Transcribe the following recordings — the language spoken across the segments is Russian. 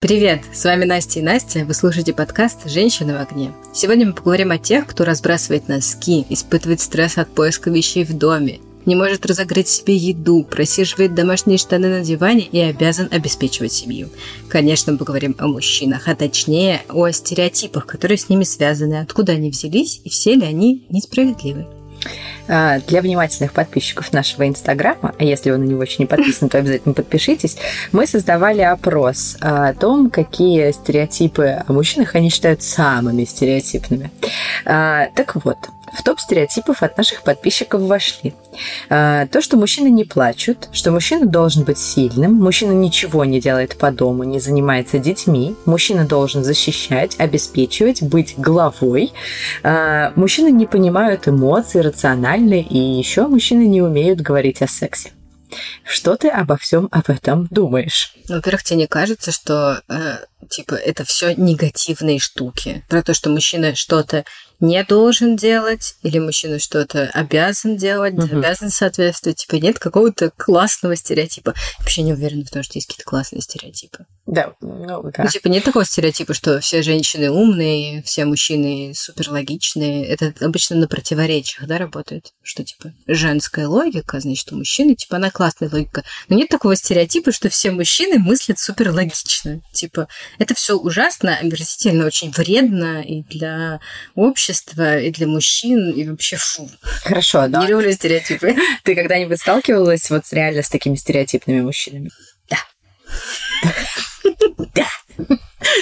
Привет, с вами Настя и Настя, вы слушаете подкаст «Женщины в огне». Сегодня мы поговорим о тех, кто разбрасывает носки, испытывает стресс от поиска вещей в доме, не может разогреть себе еду, просиживает домашние штаны на диване и обязан обеспечивать семью. Конечно, мы поговорим о мужчинах, а точнее о стереотипах, которые с ними связаны, откуда они взялись и все ли они несправедливы. А, для внимательных подписчиков нашего Инстаграма, а если вы на него еще не подписаны, то обязательно подпишитесь, мы создавали опрос о том, какие стереотипы о мужчинах они считают самыми стереотипными. А, так вот, в топ стереотипов от наших подписчиков вошли. А, то, что мужчины не плачут, что мужчина должен быть сильным, мужчина ничего не делает по дому, не занимается детьми, мужчина должен защищать, обеспечивать, быть главой, а, мужчины не понимают эмоций рационально, и еще мужчины не умеют говорить о сексе. Что ты обо всем об этом думаешь? Ну, во-первых, тебе не кажется, что э, типа это все негативные штуки? Про то, что мужчина что-то не должен делать, или мужчина что-то обязан делать, угу. обязан соответствовать. Типа нет какого-то классного стереотипа. Я вообще не уверена в том, что есть какие-то классные стереотипы. Да, ну да. Ну, типа нет такого стереотипа, что все женщины умные, все мужчины суперлогичные. Это обычно на противоречиях, да, работает? Что, типа, женская логика, значит, у мужчины, типа, она классная логика. Но нет такого стереотипа, что все мужчины мыслят суперлогично. Типа, это все ужасно, омерзительно, очень вредно и для общества, и для мужчин, и вообще фу. Хорошо, да. Не люблю стереотипы. Ты когда-нибудь сталкивалась вот реально с такими стереотипными мужчинами? Да. Да.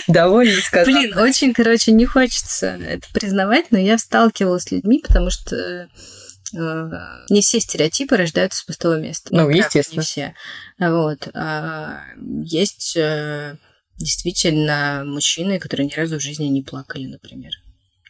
Довольно сказать. Блин, очень, короче, не хочется это признавать, но я сталкивалась с людьми, потому что э, не все стереотипы рождаются с пустого места. Ну, естественно. Не все. Вот. А есть э, действительно мужчины, которые ни разу в жизни не плакали, например.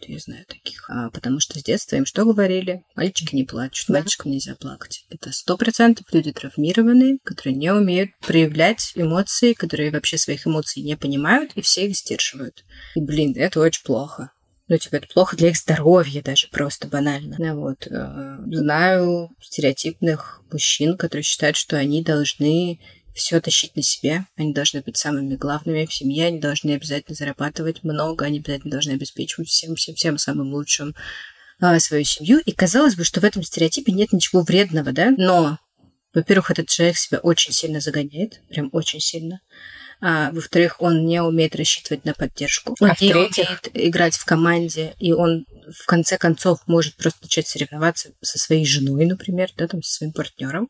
Я знаю таких. А, потому что с детства им что говорили? Мальчики не плачут, мальчикам нельзя плакать. Это сто процентов люди травмированные, которые не умеют проявлять эмоции, которые вообще своих эмоций не понимают и все их сдерживают. И, блин, это очень плохо. Ну, типа, это плохо для их здоровья даже, просто банально. Ну, вот. Э, знаю стереотипных мужчин, которые считают, что они должны все тащить на себе. Они должны быть самыми главными в семье, они должны обязательно зарабатывать много, они обязательно должны обеспечивать всем, всем, всем самым лучшим а, свою семью. И казалось бы, что в этом стереотипе нет ничего вредного, да? Но, во-первых, этот человек себя очень сильно загоняет, прям очень сильно. А, во-вторых, он не умеет рассчитывать на поддержку. Он а не умеет играть в команде, и он в конце концов может просто начать соревноваться со своей женой, например, да, там, со своим партнером.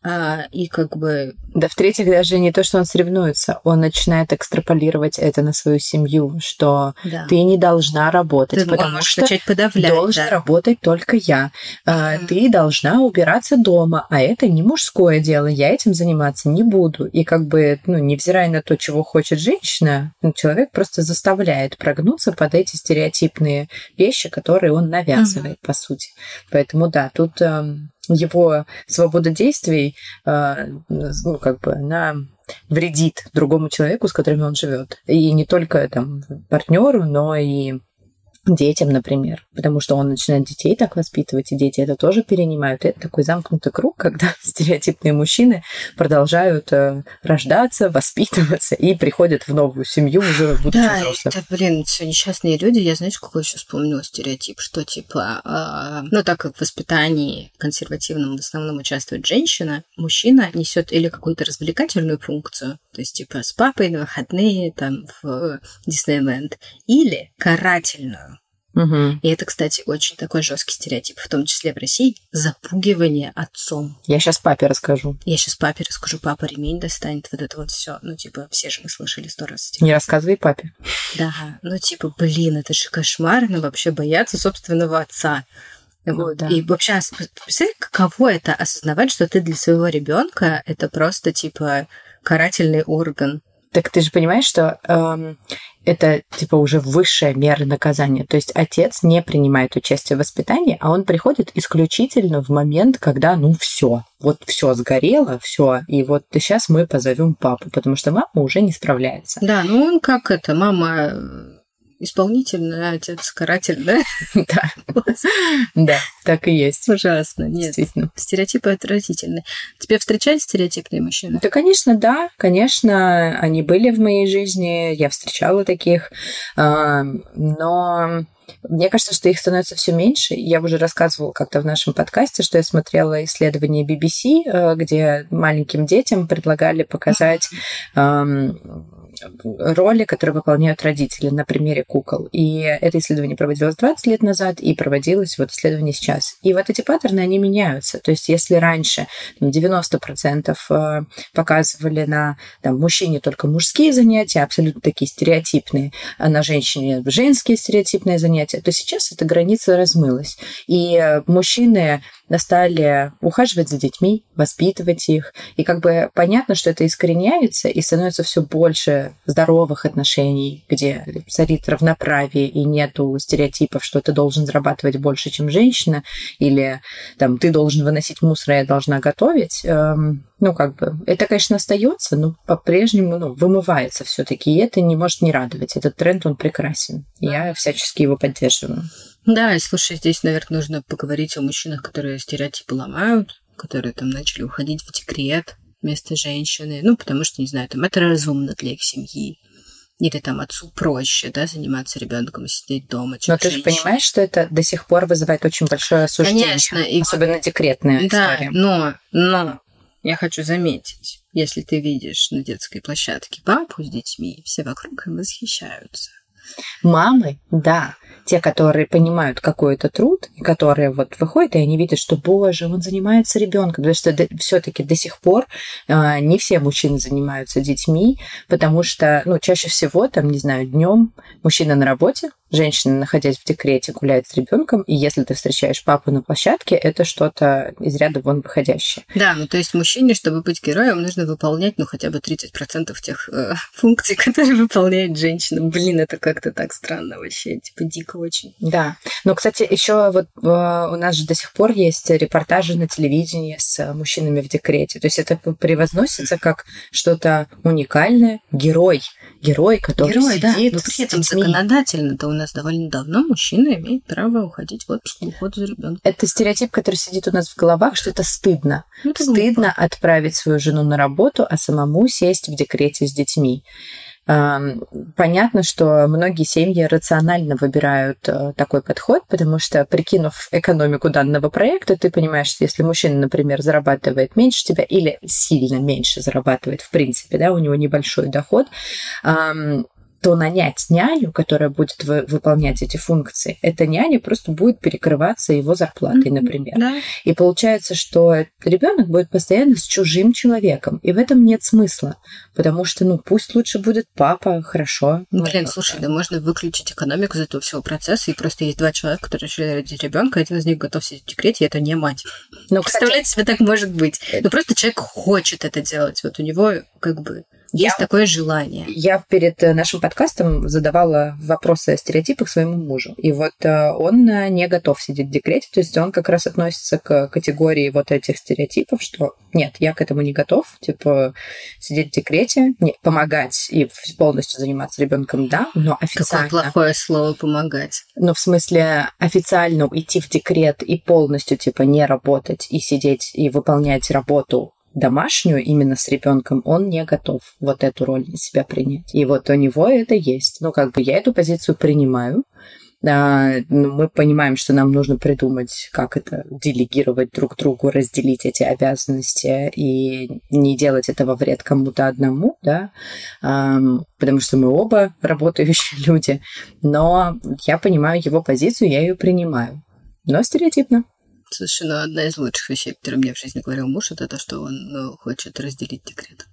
А, и как бы... Да, в-третьих, даже не то, что он соревнуется, он начинает экстраполировать это на свою семью, что да. ты не должна работать, ты потому что подавлять, должен да. работать только я. Mm-hmm. Ты должна убираться дома, а это не мужское дело, я этим заниматься не буду. И как бы, ну, невзирая на то, чего хочет женщина, ну, человек просто заставляет прогнуться под эти стереотипные вещи, которые он навязывает, mm-hmm. по сути. Поэтому, да, тут эм, его свобода действий, э, ну, как бы, она вредит другому человеку, с которым он живет. И не только там партнеру, но и детям, например, потому что он начинает детей так воспитывать, и дети это тоже перенимают. И это такой замкнутый круг, когда стереотипные мужчины продолжают э, рождаться, воспитываться и приходят в новую семью уже будучи да, взрослым. это, блин, все несчастные люди. Я, знаешь, какой еще вспомнила стереотип, что типа, э, ну, так как в воспитании консервативном в основном участвует женщина, мужчина несет или какую-то развлекательную функцию, то есть типа с папой на выходные там в Диснейленд, или карательную Угу. И это, кстати, очень такой жесткий стереотип, в том числе в России, запугивание отцом. Я сейчас папе расскажу. Я сейчас папе расскажу, папа ремень достанет, вот это вот все. Ну, типа, все же мы слышали сто раз. Типа. Не рассказывай папе. Да, ну, типа, блин, это же кошмар, ну, вообще бояться собственного отца. Вот. Да. И вообще, представляешь, каково это осознавать, что ты для своего ребенка это просто типа карательный орган. Так ты же понимаешь, что эм, это типа уже высшая мера наказания. То есть отец не принимает участие в воспитании, а он приходит исключительно в момент, когда ну все, вот все сгорело, все, и вот сейчас мы позовем папу, потому что мама уже не справляется. Да, ну он как это, мама исполнительный отец, каратель, да? Да. Да, так и есть. Ужасно. Нет, Действительно. стереотипы отвратительные. Тебе встречались стереотипные мужчины? Да, конечно, да. Конечно, они были в моей жизни. Я встречала таких. А, Но мне кажется, что их становится все меньше. Я уже рассказывала как-то в нашем подкасте, что я смотрела исследование BBC, э, где маленьким детям предлагали показать эм, роли, которые выполняют родители на примере кукол. И это исследование проводилось 20 лет назад и проводилось вот исследование сейчас. И вот эти паттерны, они меняются. То есть если раньше там, 90% э, показывали на там, мужчине только мужские занятия, абсолютно такие стереотипные, а на женщине женские стереотипные занятия, то сейчас эта граница размылась. И э, мужчины стали ухаживать за детьми, воспитывать их. И как бы понятно, что это искореняется и становится все больше здоровых отношений, где царит равноправие и нету стереотипов, что ты должен зарабатывать больше, чем женщина, или там ты должен выносить мусор, а я должна готовить. Эм, ну, как бы, это, конечно, остается, но по-прежнему ну, вымывается все-таки, и это не может не радовать. Этот тренд, он прекрасен. Я всячески его поддерживаю. Да, и слушай, здесь, наверное, нужно поговорить о мужчинах, которые стереотипы ломают, которые там начали уходить в декрет вместо женщины. Ну, потому что, не знаю, там это разумно для их семьи. Или там отцу проще, да, заниматься ребенком и сидеть дома. Но ты же понимаешь, что это до сих пор вызывает очень большое осуждение. Конечно. И... Особенно декретная да, история. но, но я хочу заметить, если ты видишь на детской площадке папу с детьми, все вокруг им восхищаются. Мамы, да, те, которые понимают какой это труд, и которые вот выходят, и они видят, что, боже, он занимается ребенком, потому что все-таки до сих пор э, не все мужчины занимаются детьми, потому что, ну, чаще всего, там, не знаю, днем мужчина на работе, женщина, находясь в декрете, гуляет с ребенком, и если ты встречаешь папу на площадке, это что-то из ряда вон выходящее. Да, ну то есть мужчине, чтобы быть героем, нужно выполнять, ну, хотя бы 30% тех э, функций, которые выполняет женщина. Блин, это как-то так странно вообще, типа дико очень. Да. Но, кстати, еще вот э, у нас же до сих пор есть репортажи на телевидении с мужчинами в декрете. То есть это превозносится как что-то уникальное, герой, герой, который Герой, сидит да. Но при этом законодательно-то у нас довольно давно мужчина имеет право уходить в отпуск по уходу за ребенком. Это стереотип, который сидит у нас в головах, что это стыдно. Ну, это Стыдно отправить свою жену на работу, а самому сесть в декрете с детьми. Понятно, что многие семьи рационально выбирают э, такой подход, потому что, прикинув экономику данного проекта, ты понимаешь, что если мужчина, например, зарабатывает меньше тебя или сильно меньше зарабатывает, в принципе, да, у него небольшой доход, то нанять няню, которая будет вы- выполнять эти функции, эта няня просто будет перекрываться его зарплатой, например. Да. И получается, что ребенок будет постоянно с чужим человеком. И в этом нет смысла. Потому что, ну, пусть лучше будет папа, хорошо. Ну, Ну, Блин, как-то. слушай, да можно выключить экономику из этого всего процесса, и просто есть два человека, которые решили родить ребенка, один из них готов сидеть в декрете, и это не мать. Ну, кстати, Представляете себе, так может быть. Ну, просто человек хочет это делать. Вот у него как бы есть Я- такое желание. я перед э, нашим подкастом задавала вопросы о стереотипах своему мужу. И вот э, он э, не готов сидеть в декрете. То есть он как раз относится к категории вот этих стереотипов, что нет, я к этому не готов. Типа сидеть в декрете, не, помогать и полностью заниматься ребенком, да, но Какое официально. плохое слово помогать. Ну, в смысле, официально уйти в декрет и полностью, типа, не работать и сидеть и выполнять работу домашнюю именно с ребенком, он не готов вот эту роль на себя принять. И вот у него это есть. Ну, как бы я эту позицию принимаю. А, ну, мы понимаем, что нам нужно придумать, как это делегировать друг другу, разделить эти обязанности и не делать это во вред кому-то одному, да, потому что мы оба работающие люди. Но я понимаю его позицию, я ее принимаю. Но стереотипно. Ну одна из лучших вещей, которые мне в жизни говорил муж, это то, что он ну, хочет разделить декрет.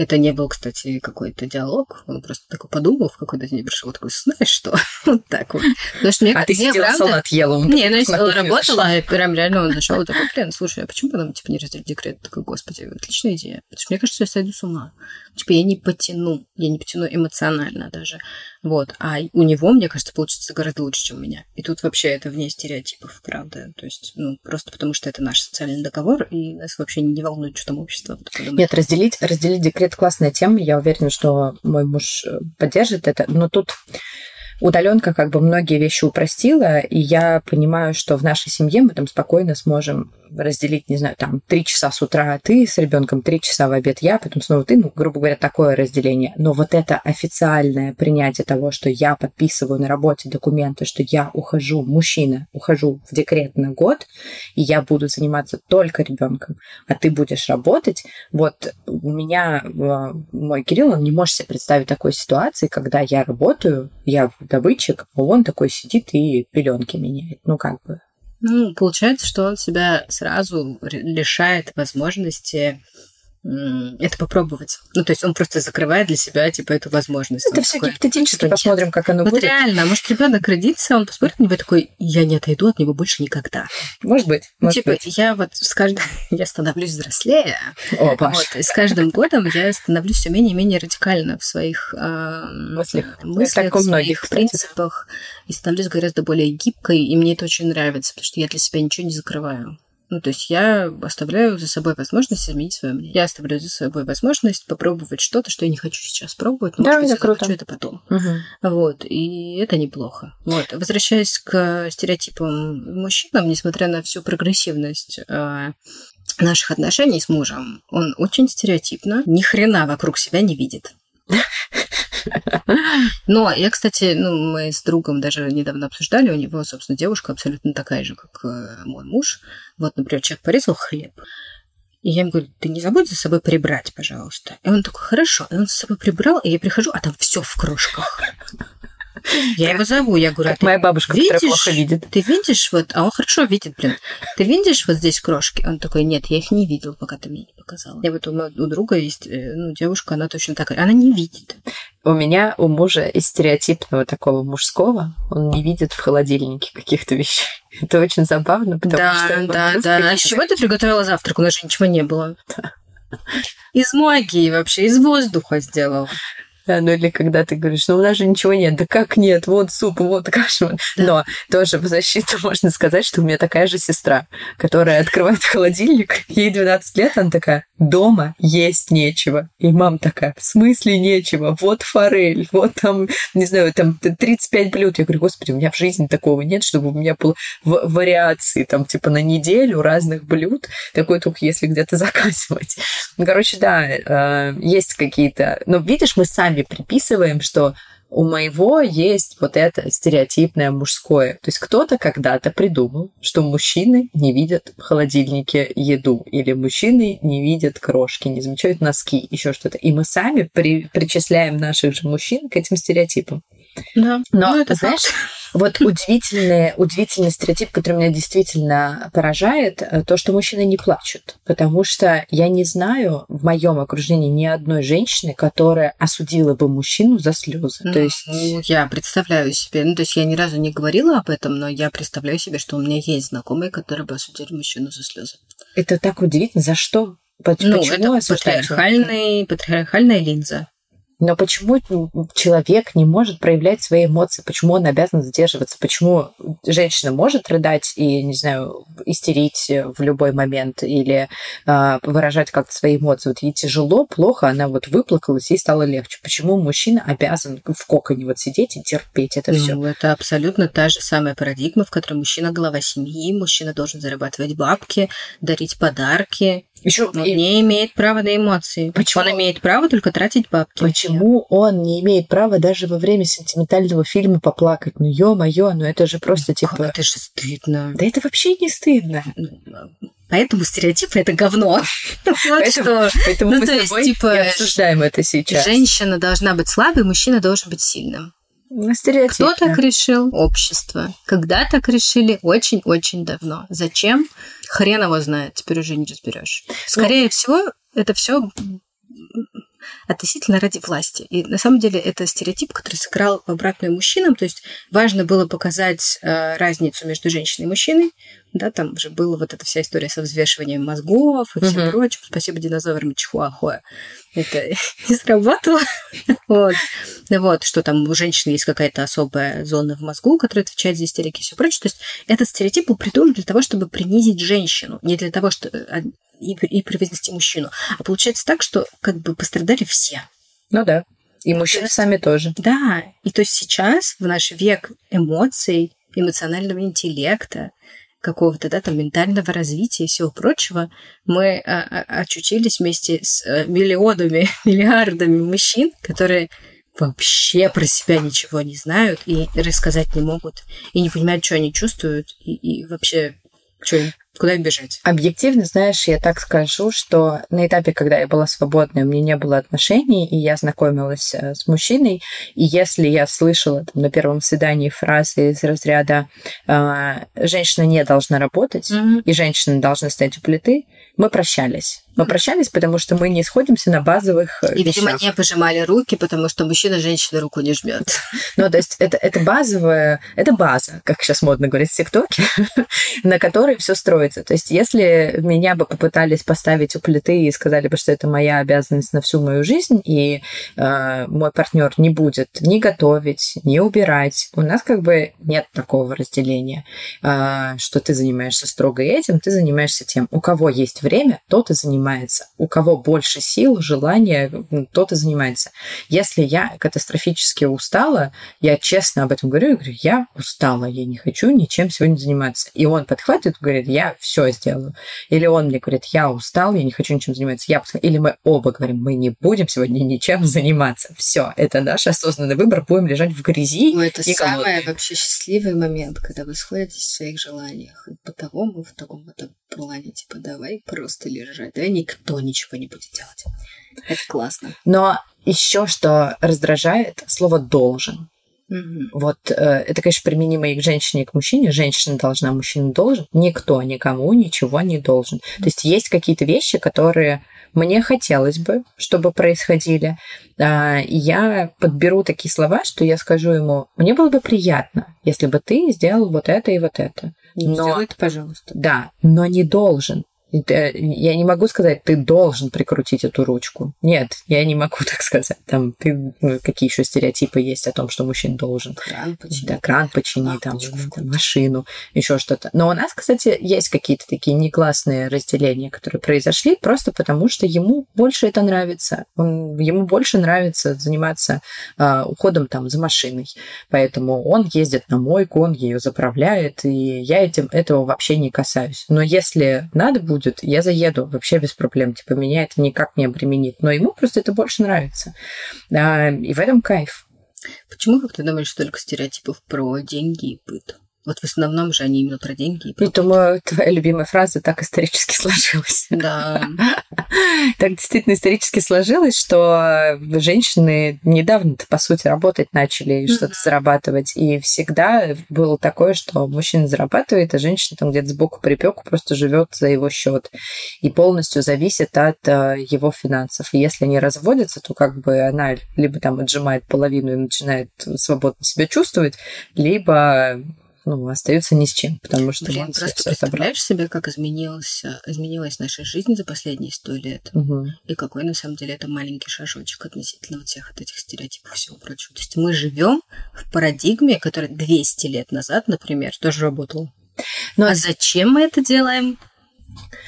Это не был, кстати, какой-то диалог. Он просто такой подумал в какой-то день пришел, такой, знаешь что? вот так вот. Потому что мне, А ты мне сидела, правда- салат ела. он Не, ну я сидела, работала, и прям реально он зашел и такой, блин, слушай, а почему бы нам, типа, не разделить декрет? Такой, господи, отличная идея. Потому что мне кажется, я сойду с ума. Типа, я не потяну, я не потяну эмоционально даже. Вот. А у него, мне кажется, получится гораздо лучше, чем у меня. И тут вообще это вне стереотипов, правда. То есть, ну, просто потому что это наш социальный договор, и нас вообще не волнует, что там общество. Нет, разделить, разделить декрет классная тема. Я уверена, что мой муж э, поддержит это. Но тут удаленка как бы многие вещи упростила, и я понимаю, что в нашей семье мы там спокойно сможем разделить, не знаю, там, три часа с утра ты с ребенком, три часа в обед я, потом снова ты, ну, грубо говоря, такое разделение. Но вот это официальное принятие того, что я подписываю на работе документы, что я ухожу, мужчина, ухожу в декрет на год, и я буду заниматься только ребенком, а ты будешь работать, вот у меня мой Кирилл, он не может себе представить такой ситуации, когда я работаю, я добытчик, а он такой сидит и пеленки меняет. Ну, как бы, ну, получается, что он себя сразу лишает возможности это попробовать. Ну, то есть он просто закрывает для себя, типа, эту возможность. Это все гипотетически, посмотрим, как оно вот будет. реально, может, ребенок родится, он посмотрит на него такой, я не отойду от него больше никогда. Может быть, ну, может типа, быть. я вот с каждым... я становлюсь взрослее. О, Паш. Вот, и с каждым годом я становлюсь все менее и менее радикально в своих э, мыслях, мыслях так у многих, в принципах. И становлюсь гораздо более гибкой, и мне это очень нравится, потому что я для себя ничего не закрываю. Ну, то есть я оставляю за собой возможность изменить свое мнение. Я оставляю за собой возможность попробовать что-то, что я не хочу сейчас пробовать, но да, может это быть, круто. хочу это потом. Угу. Вот, и это неплохо. Вот, возвращаясь к стереотипам мужчинам, несмотря на всю прогрессивность э, наших отношений с мужем, он очень стереотипно, ни хрена вокруг себя не видит. Но я, кстати, ну, мы с другом даже недавно обсуждали, у него, собственно, девушка абсолютно такая же, как э, мой муж. Вот, например, человек порезал хлеб. И я ему говорю, ты не забудь за собой прибрать, пожалуйста. И он такой, хорошо. И он за собой прибрал, и я прихожу, а там все в крошках. Я его зову, я говорю, как моя бабушка, видишь, которая плохо видит. Ты видишь, вот, а он хорошо видит, блин. Ты видишь вот здесь крошки? Он такой, нет, я их не видел, пока ты мне не показала. Я вот у, у друга есть, э, ну, девушка, она точно такая, она не видит. У меня, у мужа из стереотипного такого мужского, он не видит в холодильнике каких-то вещей. Это очень забавно, потому да, что... Да, да, да. А с чего ты приготовила завтрак? У нас же ничего не было. Да. Из магии вообще, из воздуха сделала. Да, ну или когда ты говоришь, ну у нас же ничего нет, да как нет, вот суп, вот каша. Да. Но тоже в защиту можно сказать, что у меня такая же сестра, которая открывает холодильник, ей 12 лет, она такая, дома есть нечего. И мам такая, в смысле нечего? Вот форель, вот там, не знаю, там 35 блюд. Я говорю, господи, у меня в жизни такого нет, чтобы у меня было вариации, там, типа, на неделю разных блюд. Такое только если где-то заказывать. Ну, короче, да, э, есть какие-то... Но видишь, мы сами приписываем, что у моего есть вот это стереотипное мужское. То есть кто-то когда-то придумал, что мужчины не видят в холодильнике еду, или мужчины не видят крошки, не замечают носки, еще что-то. И мы сами при, причисляем наших же мужчин к этим стереотипам. Да. Но, ну, это знаешь, вот удивительный, удивительный стереотип, который меня действительно поражает, э, то, что мужчины не плачут. Потому что я не знаю в моем окружении ни одной женщины, которая осудила бы мужчину за слезы. Ну, то есть... ну, я представляю себе, ну, то есть я ни разу не говорила об этом, но я представляю себе, что у меня есть знакомые, которые бы осудили мужчину за слезы. Это так удивительно. За что? Почему ну, это патриархальный, патриархальная линза. Но почему человек не может проявлять свои эмоции? Почему он обязан задерживаться? Почему женщина может рыдать и, не знаю, истерить в любой момент или э, выражать как-то свои эмоции? Вот ей тяжело, плохо, она вот выплакалась, ей стало легче. Почему мужчина обязан в коконе вот сидеть и терпеть это ну, все? Это абсолютно та же самая парадигма, в которой мужчина глава семьи, мужчина должен зарабатывать бабки, дарить подарки, еще он и... не имеет права на эмоции. Почему? Он имеет право только тратить бабки. Почему он не имеет права даже во время сентиментального фильма поплакать? Ну, ё-моё, ну это же просто типа... Как это же стыдно. Да это вообще не стыдно. Поэтому стереотипы это говно. Поэтому мы с тобой типа, обсуждаем это сейчас. Женщина должна быть слабой, мужчина должен быть сильным. Ну, Кто так решил? Общество. Когда так решили? Очень-очень давно. Зачем? Хрен его знает, теперь уже не разберешь. Скорее ну, всего, это все относительно ради власти. И на самом деле это стереотип, который сыграл в обратную мужчинам. То есть важно было показать э, разницу между женщиной и мужчиной. Да, там уже была вот эта вся история со взвешиванием мозгов и всем uh-huh. прочим. Спасибо динозаврам Чихуахуа. Это не сработало. вот. вот, что там у женщины есть какая-то особая зона в мозгу, которая отвечает за истерики и все прочее. То есть этот стереотип был придуман для того, чтобы принизить женщину, не для того, что э, и, и превознести мужчину. А получается так, что как бы пострадали все. Ну да. И мужчины есть, сами тоже. Да. И то есть сейчас, в наш век эмоций, эмоционального интеллекта, какого-то, да, там, ментального развития и всего прочего, мы а, а, очутились вместе с а, миллионами, миллиардами мужчин, которые вообще про себя ничего не знают и рассказать не могут, и не понимают, что они чувствуют, и, и вообще, что им Куда бежать? Объективно, знаешь, я так скажу, что на этапе, когда я была свободной, у меня не было отношений, и я знакомилась э, с мужчиной, и если я слышала там, на первом свидании фразы из разряда «женщина не должна работать», mm-hmm. и женщина должна стоять у плиты, мы прощались. Мы прощались, потому что мы не сходимся на базовых э, И, видимо, не пожимали руки, потому что мужчина женщине руку не жмет. Ну, то есть это, это базовая, это база, как сейчас модно говорить в ТикТоке, на которой все строится. То есть если меня бы попытались поставить у плиты и сказали бы, что это моя обязанность на всю мою жизнь, и э, мой партнер не будет ни готовить, ни убирать, у нас как бы нет такого разделения, э, что ты занимаешься строго этим, ты занимаешься тем. У кого есть время, тот и занимается. У кого больше сил, желания, тот и занимается. Если я катастрофически устала, я честно об этом говорю, я говорю, я устала, я не хочу ничем сегодня заниматься. И он подхватывает говорит, я все сделаю. Или он мне говорит, я устал, я не хочу ничем заниматься. Я Или мы оба говорим, мы не будем сегодня ничем заниматься. Все, это наш осознанный выбор, будем лежать в грязи. Ну, это самый вообще счастливый момент, когда вы сходитесь в своих желаниях. И по такому, в таком этом плане, типа, давай просто лежать, давай никто ничего не будет делать. Это классно. Но еще что раздражает слово должен. Mm-hmm. Вот э, это, конечно, применимо и к женщине, и к мужчине. Женщина должна, мужчина должен. Никто никому ничего не должен. Mm-hmm. То есть есть какие-то вещи, которые мне хотелось бы, чтобы происходили. Э, я подберу такие слова, что я скажу ему, мне было бы приятно, если бы ты сделал вот это и вот это. Но, Сделай это, пожалуйста. Да, но не должен. Я не могу сказать, ты должен прикрутить эту ручку. Нет, я не могу так сказать. Там ты, ну, какие еще стереотипы есть о том, что мужчина должен. Кран починить. Да, кран починить, там, там, машину, еще что-то. Но у нас, кстати, есть какие-то такие неклассные разделения, которые произошли, просто потому что ему больше это нравится. Он, ему больше нравится заниматься э, уходом там за машиной. Поэтому он ездит на мойку, он ее заправляет, и я этим этого вообще не касаюсь. Но если надо будет будет, я заеду вообще без проблем. Типа, меня это никак не обременит. Но ему просто это больше нравится. А, и в этом кайф. Почему, как ты думаешь, столько стереотипов про деньги и быт? Вот в основном же они именно про деньги. И про... Я думаю, твоя любимая фраза так исторически сложилась. Да. так действительно исторически сложилось, что женщины недавно, по сути, работать начали и что-то зарабатывать. И всегда было такое, что мужчина зарабатывает, а женщина там где-то сбоку припеку просто живет за его счет и полностью зависит от э, его финансов. И если они разводятся, то как бы она либо там отжимает половину и начинает свободно себя чувствовать, либо ну, остаются ни с чем, потому что Блин, просто все представляешь себе, как изменилась, изменилась наша жизнь за последние сто лет, угу. и какой на самом деле это маленький шажочек относительно вот всех вот этих стереотипов и всего прочего. То есть мы живем в парадигме, которая 200 лет назад, например, тоже работала. Но... А зачем мы это делаем?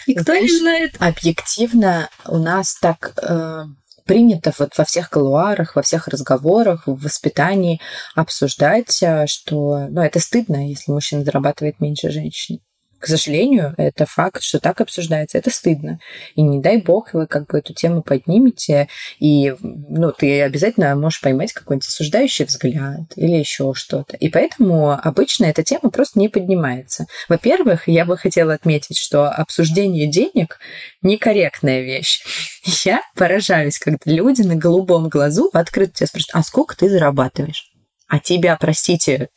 Никто Знаешь, не знает. Объективно у нас так э, принято вот во всех колуарах, во всех разговорах, в воспитании обсуждать, э, что ну, это стыдно, если мужчина зарабатывает меньше женщины к сожалению, это факт, что так обсуждается. Это стыдно. И не дай бог вы как бы эту тему поднимете, и ну, ты обязательно можешь поймать какой-нибудь осуждающий взгляд или еще что-то. И поэтому обычно эта тема просто не поднимается. Во-первых, я бы хотела отметить, что обсуждение денег некорректная вещь. Я поражаюсь, когда люди на голубом глазу открыто тебя спрашивают, а сколько ты зарабатываешь? А тебя, простите,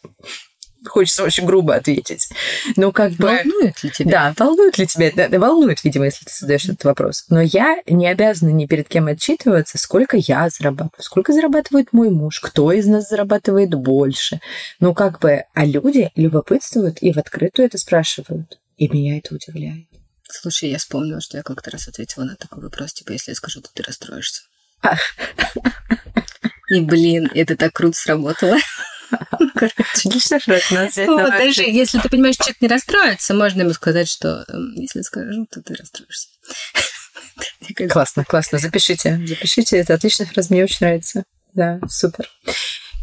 хочется очень грубо ответить. Ну, как бы... Волнует ли тебя? Да, волнует ли тебя? Да, волнует, видимо, если ты задаешь этот вопрос. Но я не обязана ни перед кем отчитываться, сколько я зарабатываю, сколько зарабатывает мой муж, кто из нас зарабатывает больше. Ну, как бы... А люди любопытствуют и в открытую это спрашивают. И меня это удивляет. Слушай, я вспомнила, что я как-то раз ответила на такой вопрос, типа, если я скажу, то ты расстроишься. И, блин, это так круто сработало. Короче, отличная фраза. Вот, даже если ты понимаешь, человек не расстроится, можно ему сказать, что если скажу, то ты расстроишься. Классно, классно. Запишите. Запишите. Это отличная фраза, мне очень нравится. да, супер.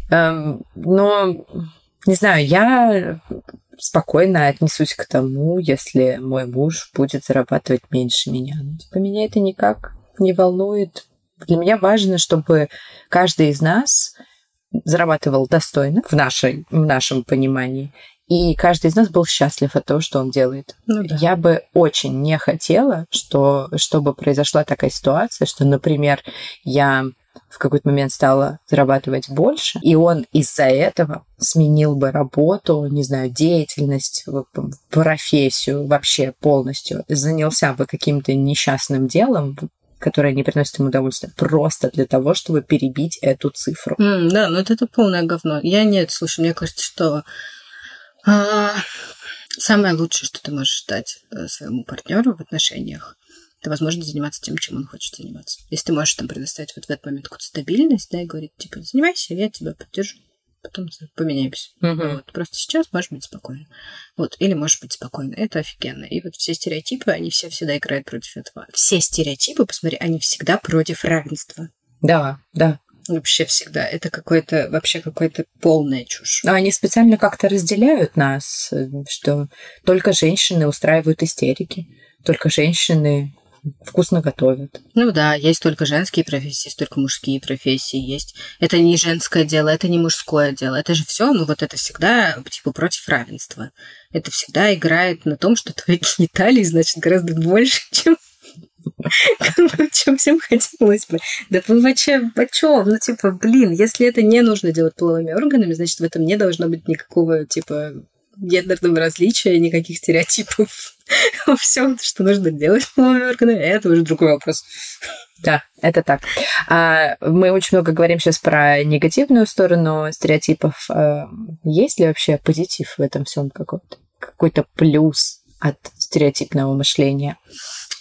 Эм, но, не знаю, я спокойно отнесусь к тому, если мой муж будет зарабатывать меньше меня. Ну, типа, меня это никак не волнует. Для меня важно, чтобы каждый из нас зарабатывал достойно в, нашей, в нашем понимании. И каждый из нас был счастлив от того, что он делает. Ну, да. Я бы очень не хотела, что, чтобы произошла такая ситуация, что, например, я в какой-то момент стала зарабатывать больше, и он из-за этого сменил бы работу, не знаю, деятельность, профессию вообще полностью, занялся бы каким-то несчастным делом, которое не приносит ему удовольствия, просто для того, чтобы перебить эту цифру. Mm, да, ну это, это полное говно. Я нет, слушай, мне кажется, что а, самое лучшее, что ты можешь дать э, своему партнеру в отношениях, это возможность заниматься тем, чем он хочет заниматься. Если ты можешь там предоставить вот в этот момент какую-то стабильность, да, и говорить, типа, занимайся, я тебя поддержу, потом поменяемся. Uh-huh. Вот. Просто сейчас можешь быть спокойно. Вот. Или можешь быть спокойно. Это офигенно. И вот все стереотипы, они все всегда играют против этого. Все стереотипы, посмотри, они всегда против равенства. Да, да. Вообще всегда. Это какое-то, вообще какое-то полная чушь. Они специально как-то разделяют нас, что только женщины устраивают истерики, только женщины вкусно готовят. Ну да, есть только женские профессии, есть только мужские профессии, есть. Это не женское дело, это не мужское дело. Это же все, ну вот это всегда типа против равенства. Это всегда играет на том, что твои гениталии, значит, гораздо больше, чем чем всем хотелось бы. Да вы вообще о чем? Ну, типа, блин, если это не нужно делать половыми органами, значит, в этом не должно быть никакого, типа, гендерного различия, никаких стереотипов во всем, что нужно делать половыми органами, это уже другой вопрос. Да, это так. А, мы очень много говорим сейчас про негативную сторону стереотипов. А, есть ли вообще позитив в этом всем какой-то? Какой-то плюс от стереотипного мышления?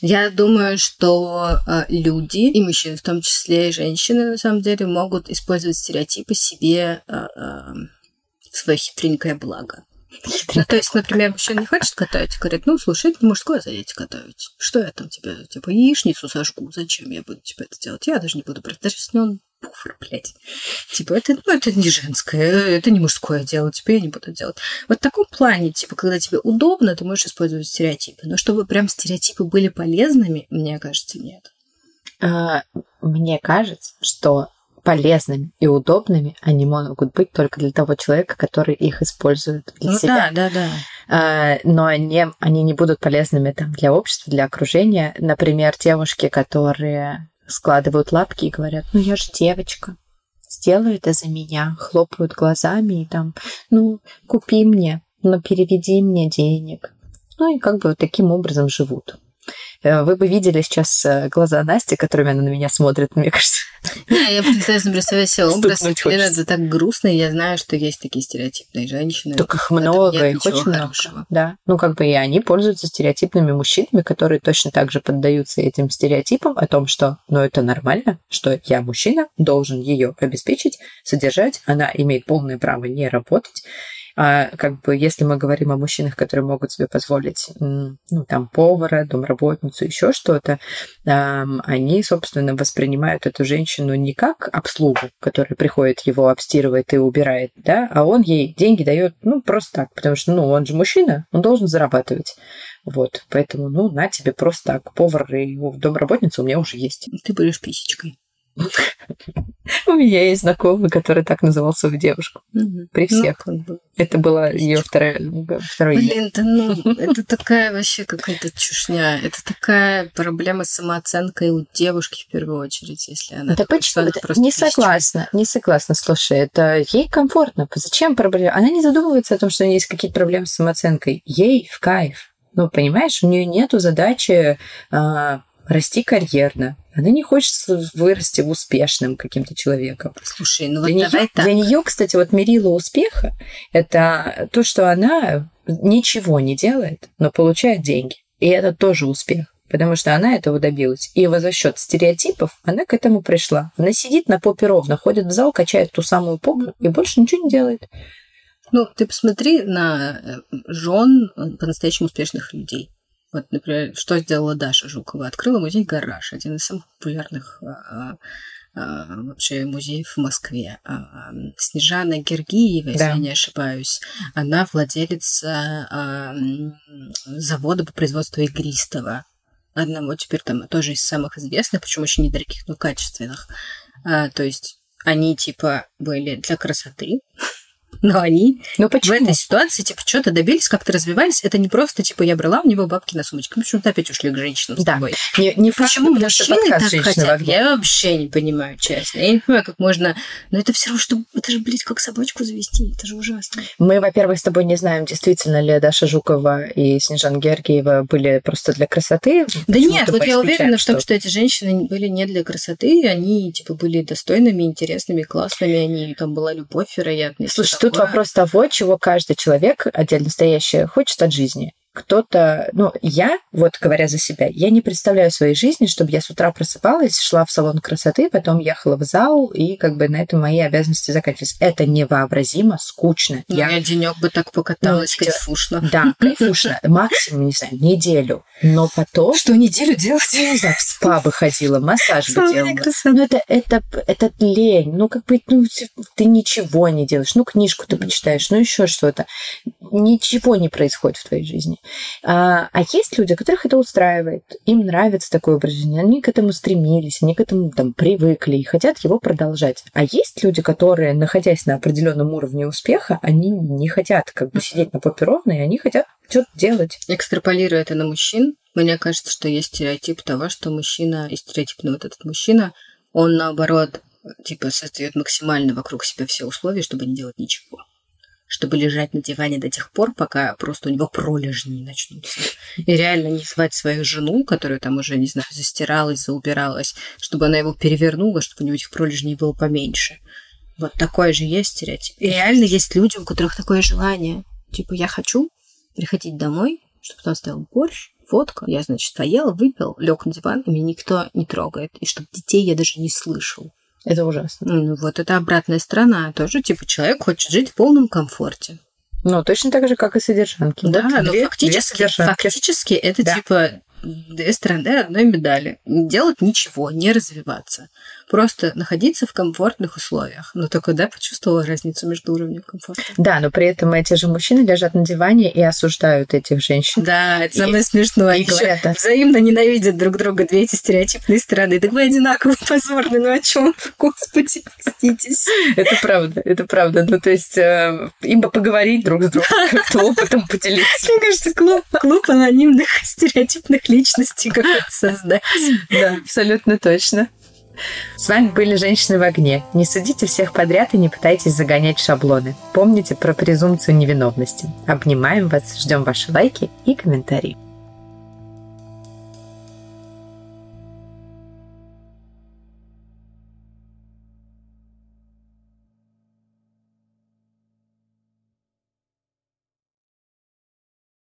Я думаю, что э, люди, и мужчины, в том числе и женщины, на самом деле, могут использовать стереотипы себе в свое хитренькое благо. Ну, то есть, например, мужчина не хочет готовить, говорит, ну, слушай, это мужское занятие готовить. Что я там тебе, типа, яичницу сожгу, зачем я буду тебе это делать? Я даже не буду даже если он пуфр, блядь. Типа, это, ну, это не женское, это не мужское дело, типа, я не буду делать. Вот в таком плане, типа, когда тебе удобно, ты можешь использовать стереотипы. Но чтобы прям стереотипы были полезными, мне кажется, нет. А, мне кажется, что полезными и удобными они могут быть только для того человека, который их использует для ну, себя. Да, да, да. А, но они, они не будут полезными там, для общества, для окружения. Например, девушки, которые складывают лапки и говорят, ну я же девочка, сделай это за меня, хлопают глазами и там, ну, купи мне, ну, переведи мне денег. Ну и как бы вот таким образом живут. Э, вы бы видели сейчас э, глаза Насти, которыми она на меня смотрит, мне кажется. Не, я пытаюсь представить себе образ. Это так грустно, я знаю, что есть такие стереотипные женщины. Только их много, их очень много. Да. Ну, как бы и они пользуются стереотипными мужчинами, которые точно так же поддаются этим стереотипам о том, что, ну, это нормально, что я мужчина, должен ее обеспечить, содержать, она имеет полное право не работать, а как бы если мы говорим о мужчинах, которые могут себе позволить, ну, там, повара, домработницу, еще что-то, они, собственно, воспринимают эту женщину не как обслугу, которая приходит, его обстирывает и убирает, да, а он ей деньги дает, ну, просто так, потому что, ну, он же мужчина, он должен зарабатывать. Вот, поэтому, ну, на тебе просто так, повар и домработница у меня уже есть. Ты будешь писечкой. У меня есть знакомый, который так называл свою девушку. При ну, всех. Это была ее вторая, второе Блин, да ну, это такая вообще какая-то чушня. Это такая проблема с самооценкой у девушки в первую очередь, если она... Да почему? Не согласна, не согласна. Слушай, это ей комфортно. Зачем проблема? Она не задумывается о том, что у нее есть какие-то проблемы с самооценкой. Ей в кайф. Ну, понимаешь, у нее нету задачи а, расти карьерно. Она не хочет вырасти успешным каким-то человеком. Слушай, ну вот для давай нее, так. Для нее, кстати, вот мерило успеха – это то, что она ничего не делает, но получает деньги. И это тоже успех потому что она этого добилась. И за счет стереотипов она к этому пришла. Она сидит на попе ровно, ходит в зал, качает ту самую попу и больше ничего не делает. Ну, ты посмотри на э, жен э, по-настоящему успешных людей. Вот, например, что сделала Даша Жукова? Открыла музей «Гараж», один из самых популярных а, вообще музеев в Москве. Снежана Гергиева, Да. если я не ошибаюсь, она владелица а, завода по производству игристого. Одного теперь там тоже из самых известных, причем очень недорогих, но качественных. А, то есть они типа были для красоты, но они в почему? этой ситуации, типа, что-то добились, как-то развивались. Это не просто, типа, я брала у него бабки на сумочку. Мы почему-то опять ушли к женщинам с Да. тобой. Не, не Почему что мужчины так «Женщины в хотят? огне». Я вообще не понимаю, честно. Я не понимаю, как можно... Но это все равно, что... Это же, блядь, как собачку завести. Это же ужасно. Мы, во-первых, с тобой не знаем, действительно ли Даша Жукова и Снежана Георгиева были просто для красоты. Да нет, вот я уверена в том, что эти женщины были не для красоты, они, типа, были достойными, интересными, классными, они, там была любовь, вероятно. Слушай, тут вопрос того, чего каждый человек, отдельно стоящий, хочет от жизни. Кто-то, ну, я, вот говоря за себя, я не представляю своей жизни, чтобы я с утра просыпалась, шла в салон красоты, потом ехала в зал, и как бы на этом мои обязанности заканчивались. Это невообразимо скучно. Ну, я я денек бы так покаталась, Ну, кайфушно. Да, кайфушно. Максимум, не знаю, неделю. Но потом, Что неделю делать? я не знаю, в спа бы ходила, массаж бы делала. Ну, это, это, это лень. Ну, как бы, ну, ты ничего не делаешь. Ну, книжку ты почитаешь, ну, еще что-то. Ничего не происходит в твоей жизни. А, а есть люди, которых это устраивает. Им нравится такое образ жизни. Они к этому стремились, они к этому там привыкли и хотят его продолжать. А есть люди, которые, находясь на определенном уровне успеха, они не хотят как бы сидеть на попе ровно, и они хотят что-то делать. Экстраполируя это на мужчин, мне кажется, что есть стереотип того, что мужчина, и стереотипный вот этот мужчина, он наоборот, типа, создает максимально вокруг себя все условия, чтобы не делать ничего. Чтобы лежать на диване до тех пор, пока просто у него пролежни начнутся. И реально не звать свою жену, которая там уже, не знаю, застиралась, заубиралась, чтобы она его перевернула, чтобы у него этих пролежней было поменьше. Вот такой же есть стереотип. И реально есть люди, у которых такое желание. Типа, я хочу приходить домой, чтобы там стоял борщ, водка. Я, значит, поел, выпил, лег на диван, и меня никто не трогает. И чтобы детей я даже не слышал. Это ужасно. Ну, вот это обратная сторона. Тоже, типа, человек хочет жить в полном комфорте. Ну, точно так же, как и содержанки. Да, Вот но две- фактически, две фактически это, Да. типа, две стороны одной медали. Делать ничего, не развиваться. Просто находиться в комфортных условиях. Но только да, почувствовала разницу между уровнем комфорта. Да, но при этом эти же мужчины лежат на диване и осуждают этих женщин. Да, это И- самое смешное. и Они ещё говорят, да. взаимно ненавидят друг друга, две эти стереотипные стороны. Так вы одинаково позорны, ну о чем? Господи, проститесь. Это правда, это правда. Ну, то есть э, им бы поговорить друг с другом, как-то опытом поделиться. Мне кажется, клуб, клуб анонимных стереотипных личностей какой-то создать. Да, абсолютно точно. С вами были «Женщины в огне». Не судите всех подряд и не пытайтесь загонять шаблоны. Помните про презумпцию невиновности. Обнимаем вас, ждем ваши лайки и комментарии.